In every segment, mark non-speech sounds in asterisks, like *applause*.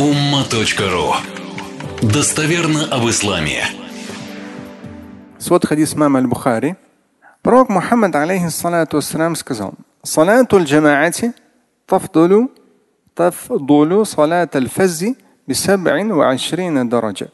umma.ru Достоверно об исламе. Свод хадис мама аль-Бухари. Пророк Мухаммад алейхиссалату вассалям сказал, «Салату аль-джамаати тафдулю тафдулю салат аль-фаззи бисаб'ин ва ашрина дараджа».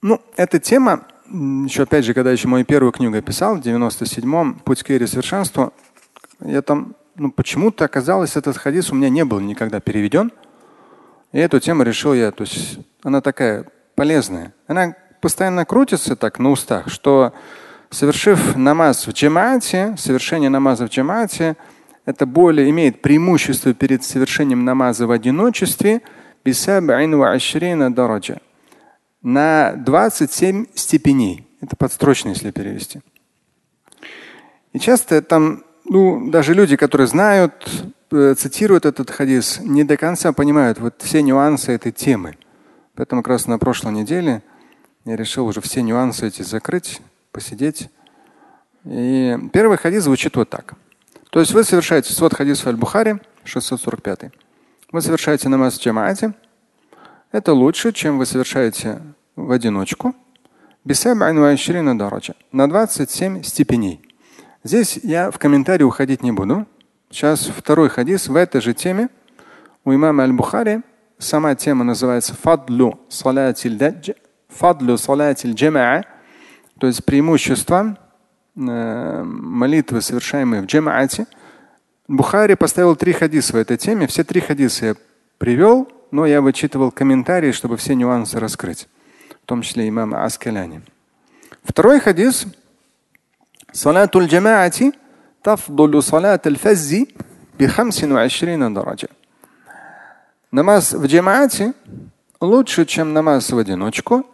Ну, эта тема, еще опять же, когда еще мою первую книгу писал, в 97-м «Путь к вере совершенству», я там, ну почему-то оказалось, этот хадис у меня не был никогда переведен – и эту тему решил я, то есть она такая полезная. Она постоянно крутится так на устах, что совершив намаз в джемате, совершение намаза в джемате, это более имеет преимущество перед совершением намаза в одиночестве на 27 степеней. Это подстрочно, если перевести. И часто там, ну, даже люди, которые знают, цитируют этот хадис, не до конца понимают вот все нюансы этой темы. Поэтому как раз на прошлой неделе я решил уже все нюансы эти закрыть, посидеть. И первый хадис звучит вот так. То есть вы совершаете свод хадис аль-Бухари 645. Вы совершаете намаз в джамаате. Это лучше, чем вы совершаете в одиночку. На 27 степеней. Здесь я в комментарии уходить не буду. Сейчас второй хадис в этой же теме у имама Аль-Бухари Сама тема называется фадлу салатиль фадлу салатиль джамаа, то есть преимущество э, молитвы, совершаемые в джамаате. Бухари поставил три хадиса в этой теме. Все три хадиса я привел, но я вычитывал комментарии, чтобы все нюансы раскрыть, в том числе имама Аскаляни. Второй хадис. Салатуль джамаати тафдулу салат аль-фаззи би 25 дараджа. Намаз в джамаате лучше, чем намаз в одиночку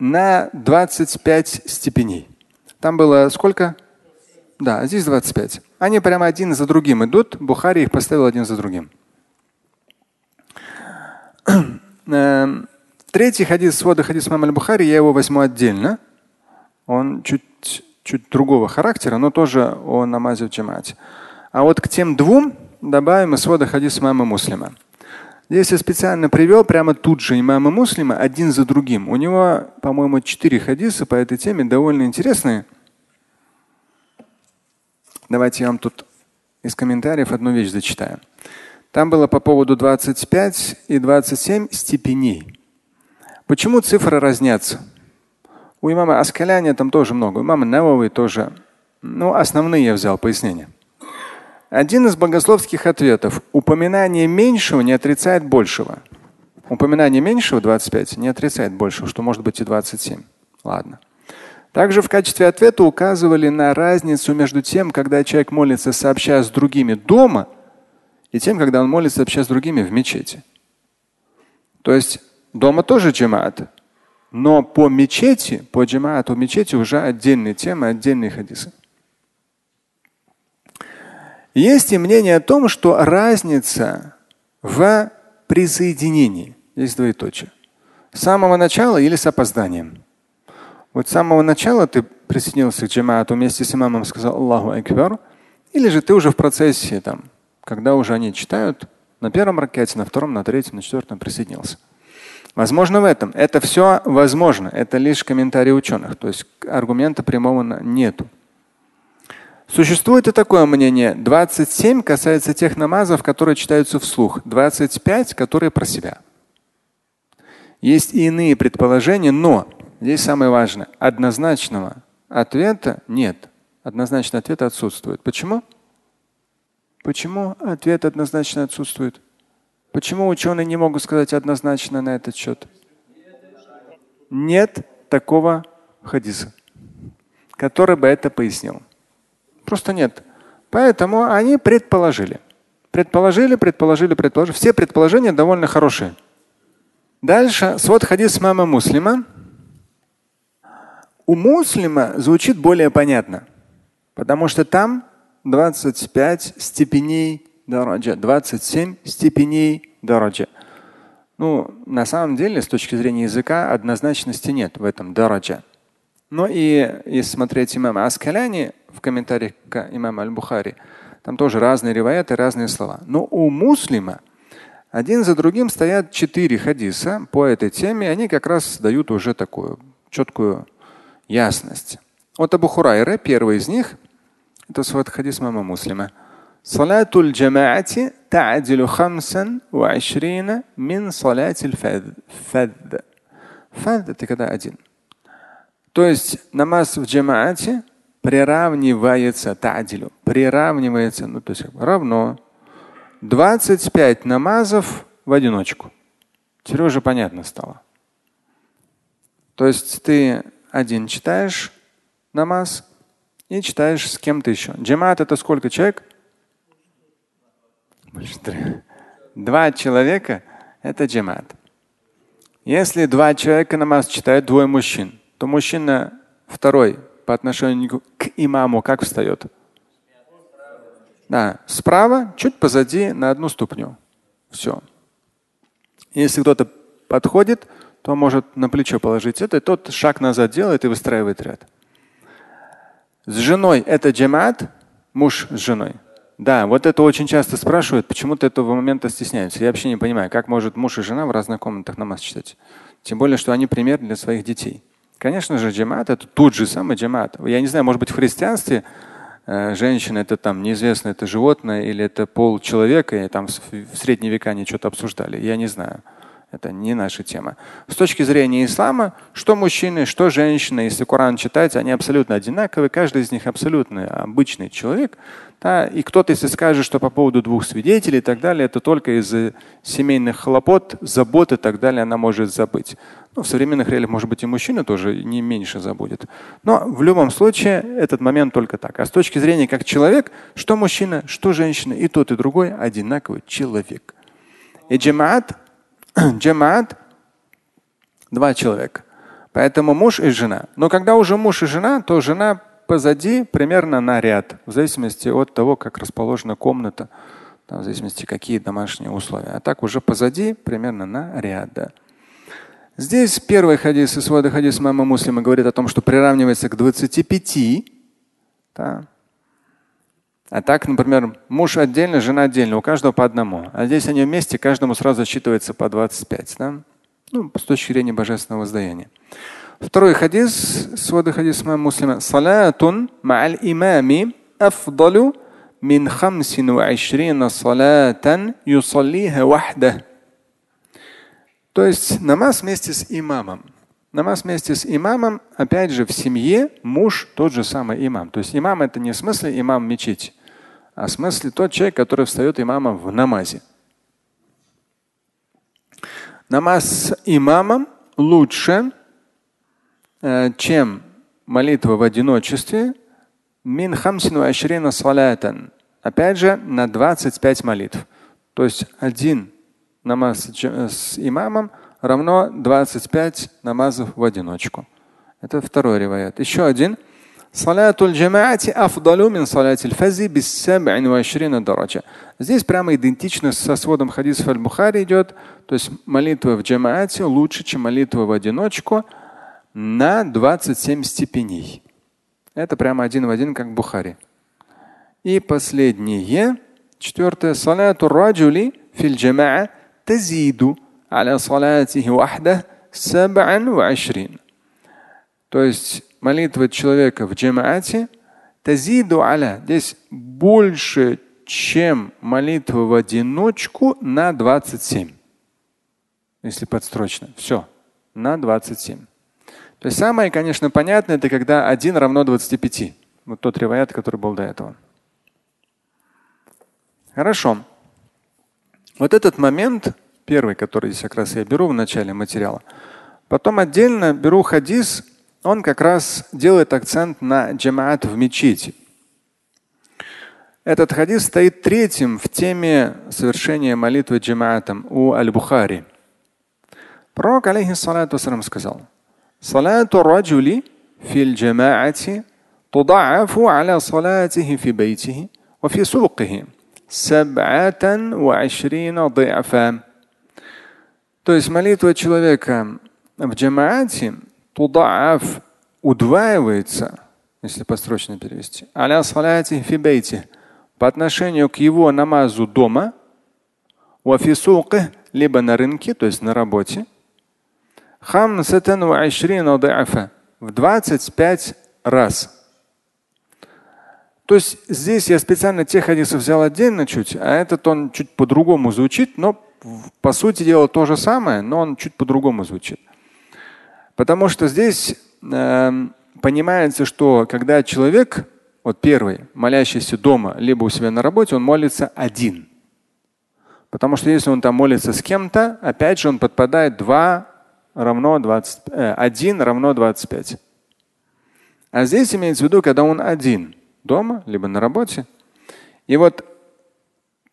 на 25 степеней. Там было сколько? Да, здесь 25. Они прямо один за другим идут. Бухари их поставил один за другим. Эм, третий хадис свода хадис Мамаль Бухари, я его возьму отдельно. Он чуть, чуть другого характера, но тоже о намазе в джамаате. А вот к тем двум добавим и свода хадис мамы Муслима. Здесь я специально привел прямо тут же имама Муслима один за другим. У него, по-моему, четыре хадиса по этой теме довольно интересные. Давайте я вам тут из комментариев одну вещь зачитаю. Там было по поводу 25 и 27 степеней. Почему цифры разнятся? У имама Аскаляня там тоже много, у имама Навовой тоже. Ну, основные я взял пояснения. Один из богословских ответов. Упоминание меньшего не отрицает большего. Упоминание меньшего 25 не отрицает большего, что может быть и 27. Ладно. Также в качестве ответа указывали на разницу между тем, когда человек молится, сообща с другими дома, и тем, когда он молится, сообща с другими в мечети. То есть дома тоже джамаат, но по мечети, по джамаату мечети уже отдельные темы, отдельные хадисы. Есть и мнение о том, что разница в присоединении. Есть двоеточие. С самого начала или с опозданием. Вот с самого начала ты присоединился к джамаату вместе с имамом, сказал Аллаху Акбар, или же ты уже в процессе, там, когда уже они читают, на первом ракете, на втором, на третьем, на четвертом присоединился. Возможно в этом. Это все возможно. Это лишь комментарии ученых. То есть аргумента прямого нету. Существует и такое мнение. 27 касается тех намазов, которые читаются вслух. 25, которые про себя. Есть и иные предположения, но здесь самое важное. Однозначного ответа нет. Однозначный ответ отсутствует. Почему? Почему ответ однозначно отсутствует? Почему ученые не могут сказать однозначно на этот счет? Нет такого хадиса, который бы это пояснил. Просто нет. Поэтому они предположили. Предположили, предположили, предположили. Все предположения довольно хорошие. Дальше свод хадис мама Муслима. У Муслима звучит более понятно, потому что там 25 степеней дараджа, 27 степеней дараджа. Ну, на самом деле, с точки зрения языка, однозначности нет в этом дараджа. Но и если смотреть имама Аскаляни в комментариях к имаму Аль-Бухари, там тоже разные риваяты, разные слова. Но у муслима Один за другим стоят четыре хадиса по этой теме, они как раз дают уже такую четкую ясность. Вот Абу Хурайра, первый из них, это свой хадис мама муслима. Салатуль джамаати та'адилу хамсан ва ашрина мин салатиль фадд. Фадд это когда один. То есть намаз в джамаате приравнивается та'адилю, приравнивается, ну то есть равно 25 намазов в одиночку. Теперь уже понятно стало. То есть ты один читаешь намаз и читаешь с кем-то еще. Джамат это сколько человек? Два человека – это джамат. Если два человека намаз читают, двое мужчин, то мужчина второй по отношению к имаму как встает? Да, справа, чуть позади на одну ступню. Все. Если кто-то подходит, то может на плечо положить это, и тот шаг назад делает и выстраивает ряд. С женой это джамат, муж с женой. Да, вот это очень часто спрашивают, почему-то этого момента стесняются. Я вообще не понимаю, как может муж и жена в разных комнатах намаз читать. Тем более, что они пример для своих детей. Конечно же, джамат это тот же самый джамат. Я не знаю, может быть, в христианстве Э, женщина это там неизвестно, это животное или это пол человека, и там в средние века они что-то обсуждали. Я не знаю. Это не наша тема. С точки зрения ислама, что мужчины, что женщины, если Коран читать, они абсолютно одинаковые. Каждый из них абсолютно обычный человек. Да, и кто-то, если скажет, что по поводу двух свидетелей и так далее, это только из-за семейных хлопот, забот и так далее она может забыть. Ну, в современных реалиях, может быть, и мужчина тоже не меньше забудет. Но в любом случае этот момент только так. А с точки зрения как человек, что мужчина, что женщина, и тот, и другой одинаковый человек. И джамаат, *clears throat* джамаат два человека. Поэтому муж и жена. Но когда уже муж и жена, то жена позади примерно на ряд, в зависимости от того, как расположена комната, там, в зависимости, какие домашние условия. А так уже позади примерно на ряд. Да. Здесь первый хадис из свода хадис мама Муслима говорит о том, что приравнивается к 25. Да. А так, например, муж отдельно, жена отдельно, у каждого по одному. А здесь они вместе, каждому сразу отсчитывается по 25. Да? Ну, с точки зрения божественного воздаяния. Второй хадис, свода хадис мама Муслима. Салатун ма'аль имами афдалу мин хамсин ва салатан юсаллиха вахда. То есть намаз вместе с имамом. Намаз вместе с имамом, опять же, в семье муж тот же самый имам. То есть имам это не в смысле имам мечети, а в смысле тот человек, который встает имамом в намазе. Намаз с имамом лучше, э, чем молитва в одиночестве. Мин хамсин салатан. Опять же, на 25 молитв. То есть один намаз с имамом равно 25 намазов в одиночку. Это второй ревоят. Еще один. Салатуль джамаати афдалю мин салатиль фази без дараджа. Здесь прямо идентично со сводом хадисов аль-Бухари идет. То есть молитва в джамаате лучше, чем молитва в одиночку на 27 степеней. Это прямо один в один, как в Бухари. И последнее, четвертое. Салату раджули филь джамаа тазиду على صلاته وحده سبعا وعشرين. То есть молитва человека в джамаате тазиду аля. Здесь больше, чем молитва в одиночку на 27. Если подстрочно. Все. На 27. То есть самое, конечно, понятное, это когда один равно 25. Вот тот реваят, который был до этого. Хорошо. Вот этот момент, первый, который здесь как раз я беру в начале материала. Потом отдельно беру хадис, он как раз делает акцент на джамаат в мечети. Этот хадис стоит третьим в теме совершения молитвы джамаатом у Аль-Бухари. Пророк, алейхиссалату сказал, «Салату раджули фил джамаати تضاعف على صلاته في بيته وفي سوقه سبعة وعشرين ضعفا. то есть молитва человека в джамаате тудаав удваивается, если построчно перевести, аля салати фибейти по отношению к его намазу дома, Вафисулкы, либо на рынке, то есть на работе. В 25 раз. То есть здесь я специально тех хадисов взял отдельно чуть, а этот он чуть по-другому звучит, но по сути дела то же самое, но он чуть по-другому звучит. Потому что здесь э, понимается, что когда человек, вот первый, молящийся дома, либо у себя на работе, он молится один. Потому что если он там молится с кем-то, опять же он подпадает 2 равно 20, э, 1 равно 25. А здесь имеется в виду, когда он один, дома, либо на работе. И вот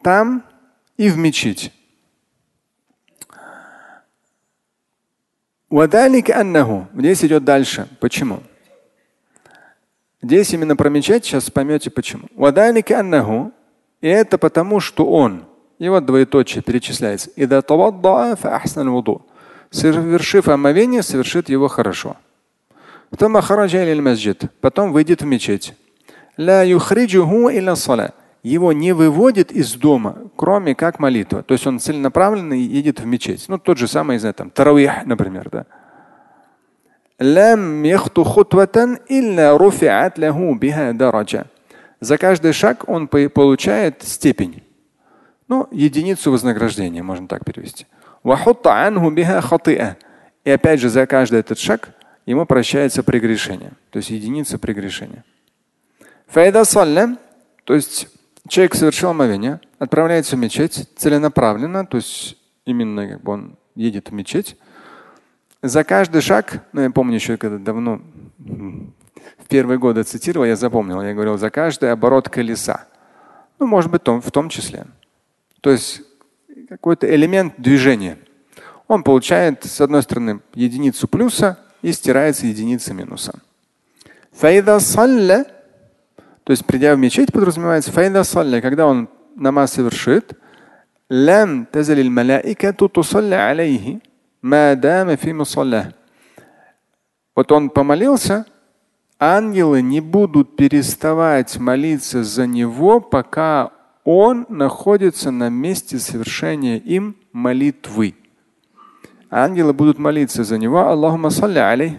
там и в мечети. Здесь идет дальше. Почему? Здесь именно про мечеть, сейчас поймете почему. И это потому, что он, и вот двоеточие перечисляется. Совершив омовение, совершит его хорошо. Потом выйдет в мечеть. Его не выводит из дома, кроме как молитва. То есть он целенаправленно едет в мечеть. Ну, тот же самый, не знаю, там, таравих, например, да. За каждый шаг он получает степень. Ну, единицу вознаграждения, можно так перевести. И опять же, за каждый этот шаг ему прощается прегрешение. То есть единица прегрешения. То есть человек совершил омовение, отправляется в мечеть целенаправленно, то есть именно как бы он едет в мечеть. За каждый шаг, ну я помню еще когда давно, в первые годы цитировал, я запомнил, я говорил, за каждый оборот колеса. Ну, может быть, в том числе. То есть какой-то элемент движения. Он получает, с одной стороны, единицу плюса и стирается единица минуса. То есть, придя в мечеть, подразумевается, когда он намаз совершит, вот он помолился, ангелы не будут переставать молиться за него, пока он находится на месте совершения им молитвы. Ангелы будут молиться за него. Аллахума салли алейх.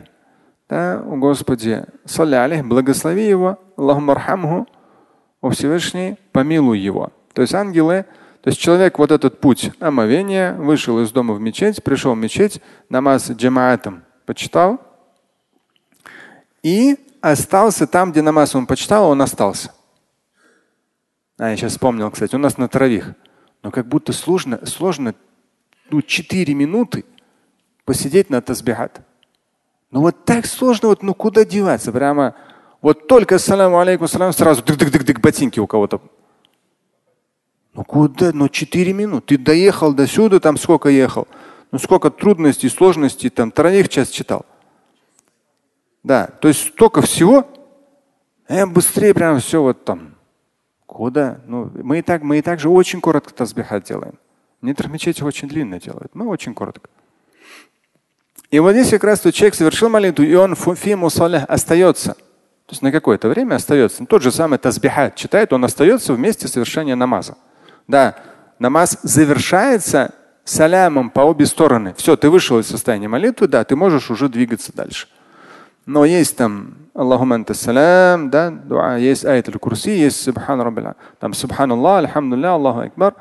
Да, о Господи, салли благослови его, Аллахума архамху, о Всевышний, помилуй его. То есть ангелы, то есть человек вот этот путь омовения, вышел из дома в мечеть, пришел в мечеть, намаз джамаатом почитал и остался там, где намаз он почитал, он остался. А, я сейчас вспомнил, кстати, у нас на травих. Но как будто сложно, сложно ну, 4 минуты посидеть на тазбихат. Ну вот так сложно, вот, ну куда деваться? Прямо вот только саламу алейкум, салам, сразу дык-дык-дык-дык ботинки у кого-то. Ну куда? Ну четыре минуты. Ты доехал до сюда, там сколько ехал? Ну сколько трудностей, сложностей, там троих час читал. Да, то есть столько всего. Э, быстрее прям все вот там. Куда? Ну, мы и так, мы и так же очень коротко тазбихат делаем. Некоторые мечети очень длинно делают. Мы очень коротко. И вот здесь как раз то человек совершил молитву, и он фи мусалях остается. То есть на какое-то время остается. Тот же самый тазбихат читает, он остается вместе совершения намаза. Да, намаз завершается салямом по обе стороны. Все, ты вышел из состояния молитвы, да, ты можешь уже двигаться дальше. Но есть там Аллахума анта салям, да, дуа, есть аят аль-курси, есть субхан раббил, там субханаллах, альхамдулилля, Аллаху акбар.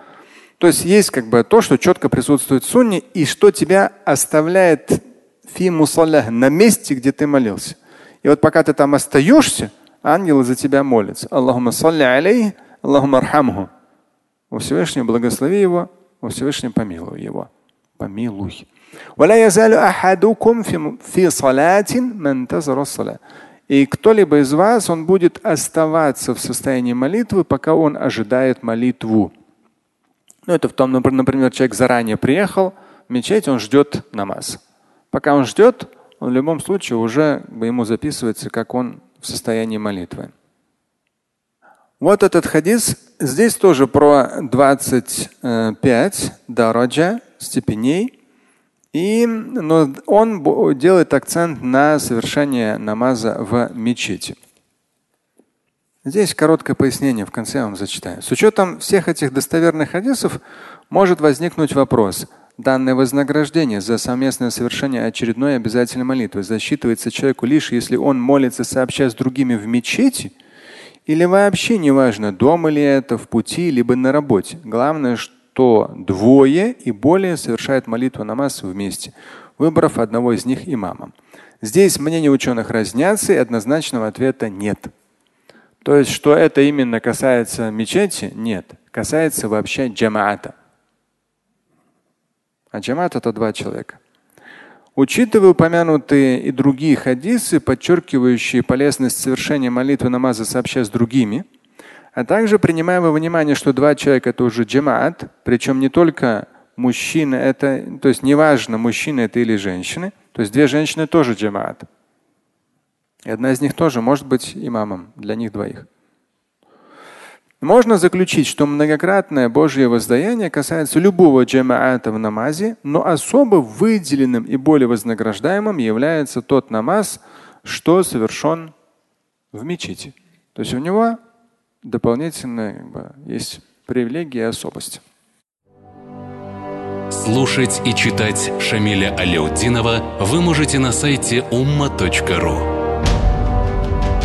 То есть есть как бы то, что четко присутствует в сунне и что тебя оставляет фи мусаллях, на месте, где ты молился. И вот пока ты там остаешься, ангелы за тебя молятся. Аллахума салли алейх, Аллахума архамху. У Всевышнего благослови его, у Всевышнего помилуй его. Помилуй. И кто-либо из вас, он будет оставаться в состоянии молитвы, пока он ожидает молитву. Ну, это в том, например, человек заранее приехал в мечеть, он ждет намаз. Пока он ждет, он в любом случае уже ему записывается, как он в состоянии молитвы. Вот этот хадис. Здесь тоже про 25 дараджа, степеней. И но он делает акцент на совершение намаза в мечети. Здесь короткое пояснение, в конце я вам зачитаю. С учетом всех этих достоверных хадисов может возникнуть вопрос. Данное вознаграждение за совместное совершение очередной обязательной молитвы засчитывается человеку лишь, если он молится сообща с другими в мечети, или вообще неважно, дома ли это, в пути, либо на работе. Главное, что двое и более совершают молитву намаз вместе, выбрав одного из них имамом. Здесь мнения ученых разнятся, и однозначного ответа нет. То есть, что это именно касается мечети? Нет. Касается вообще джамаата. А джамаат это два человека. Учитывая упомянутые и другие хадисы, подчеркивающие полезность совершения молитвы намаза сообща с другими, а также принимая во внимание, что два человека это уже джамаат, причем не только мужчина, это, то есть неважно, мужчина это или женщина, то есть две женщины тоже джамаат. И одна из них тоже может быть имамом для них двоих. Можно заключить, что многократное Божье воздаяние касается любого джамаата в намазе, но особо выделенным и более вознаграждаемым является тот намаз, что совершен в мечети. То есть у него дополнительно как бы, есть привилегии и особость. Слушать и читать Шамиля Аляутдинова вы можете на сайте umma.ru.